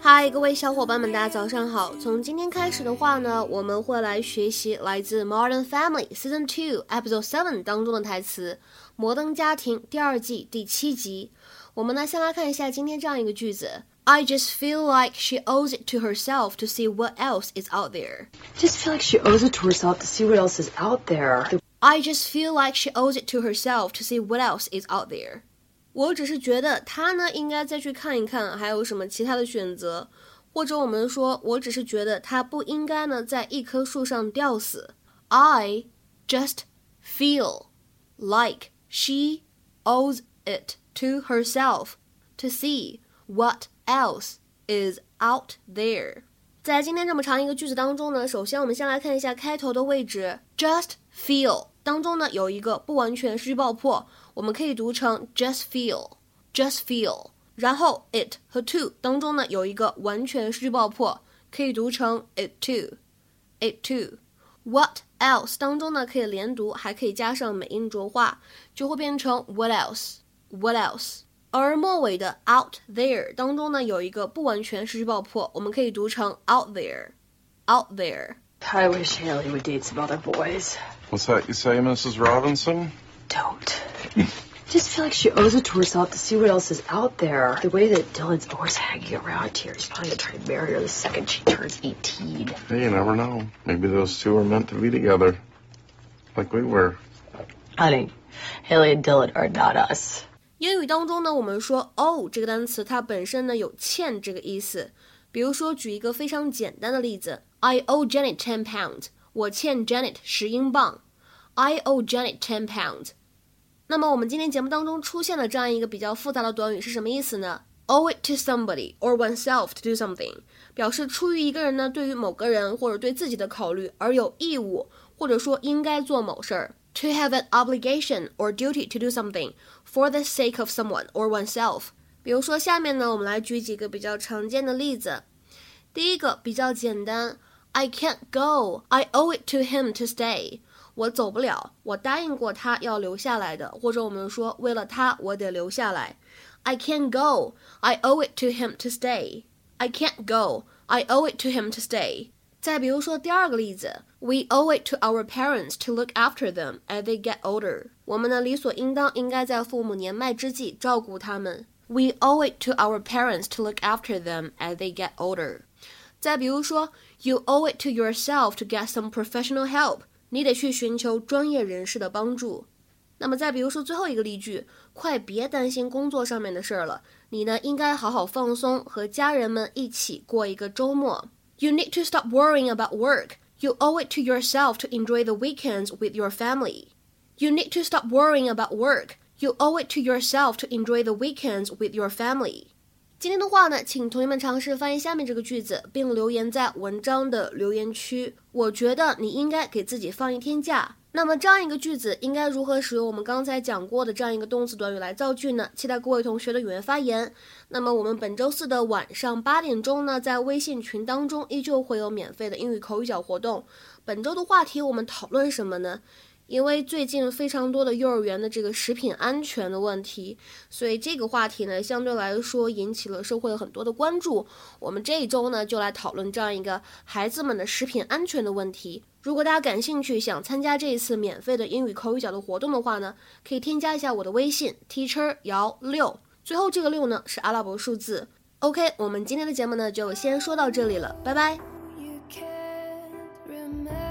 嗨，各位小伙伴们，大家早上好。从今天开始的话呢，我们会来学习来自《Modern Family》Season Two Episode Seven 当中的台词，《摩登家庭》第二季第七集。我们呢，先来看一下今天这样一个句子：I just feel like she owes it to herself to see what else is out there. just feel like she owes it to herself to see what else is out there. I just feel like she owes it to herself to see what else is out there. 我只是觉得他呢应该再去看一看还有什么其他的选择，或者我们说，我只是觉得他不应该呢在一棵树上吊死。I just feel like she owes it to herself to see what else is out there. 在今天这么长一个句子当中呢，首先我们先来看一下开头的位置，just feel 当中呢有一个不完全失去爆破，我们可以读成 just feel，just feel。然后 it 和 to 当中呢有一个完全失去爆破，可以读成 it to，it too。What else 当中呢可以连读，还可以加上美音浊化，就会变成 what else，what else。而末尾的 out there 当中呢有一个不完全失去爆破，我们可以读成 out there，out there。I wish Haley would date some other boys. What's that you say, Mrs. Robinson? Don't. Just feel like she owes it to herself to see what else is out there. The way that Dylan's always hanging around here, he's probably gonna try to marry her the second she turns 18. Hey, you never know. Maybe those two are meant to be together. Like we were. Honey, Haley and Dylan are not us. 英语当中呢，我们说 owe 这个单词，它本身呢有欠这个意思。比如说，举一个非常简单的例子：I owe Janet ten pounds， 我欠 Janet 十英镑。I owe Janet ten pounds。那么我们今天节目当中出现了这样一个比较复杂的短语是什么意思呢？Owe it to somebody or oneself to do something，表示出于一个人呢对于某个人或者对自己的考虑而有义务，或者说应该做某事儿。To have an obligation or duty to do something for the sake of someone or oneself。比如说，下面呢，我们来举几个比较常见的例子。第一个比较简单 ，I can't go. I owe it to him to stay. 我走不了，我答应过他要留下来的，或者我们说为了他我得留下来。I can't go. I owe it to him to stay. I can't go. I owe it to him to stay. 再比如说第二个例子，We owe it to our parents to look after them as they get older。我们呢理所应当应该在父母年迈之际照顾他们。We owe it to our parents to look after them as they get older。 再比如说，You owe it to yourself to get some professional help。你得去寻求专业人士的帮助。那么再比如说最后一个例句，快别担心工作上面的事儿了，你呢应该好好放松，和家人们一起过一个周末。You need to stop worrying about work. You owe it to yourself to enjoy the weekends with your family. You need to stop worrying about work. You owe it to yourself to enjoy the weekends with your family. 今天的话呢，请同学们尝试翻译下面这个句子，并留言在文章的留言区。我觉得你应该给自己放一天假。那么这样一个句子应该如何使用我们刚才讲过的这样一个动词短语来造句呢？期待各位同学的踊跃发言。那么我们本周四的晚上八点钟呢，在微信群当中依旧会有免费的英语口语角活动。本周的话题我们讨论什么呢？因为最近非常多的幼儿园的这个食品安全的问题，所以这个话题呢相对来说引起了社会很多的关注。我们这一周呢就来讨论这样一个孩子们的食品安全的问题。如果大家感兴趣，想参加这一次免费的英语口语角的活动的话呢，可以添加一下我的微信 teacher 姚六，最后这个六呢是阿拉伯数字。OK，我们今天的节目呢就先说到这里了，拜拜。You can't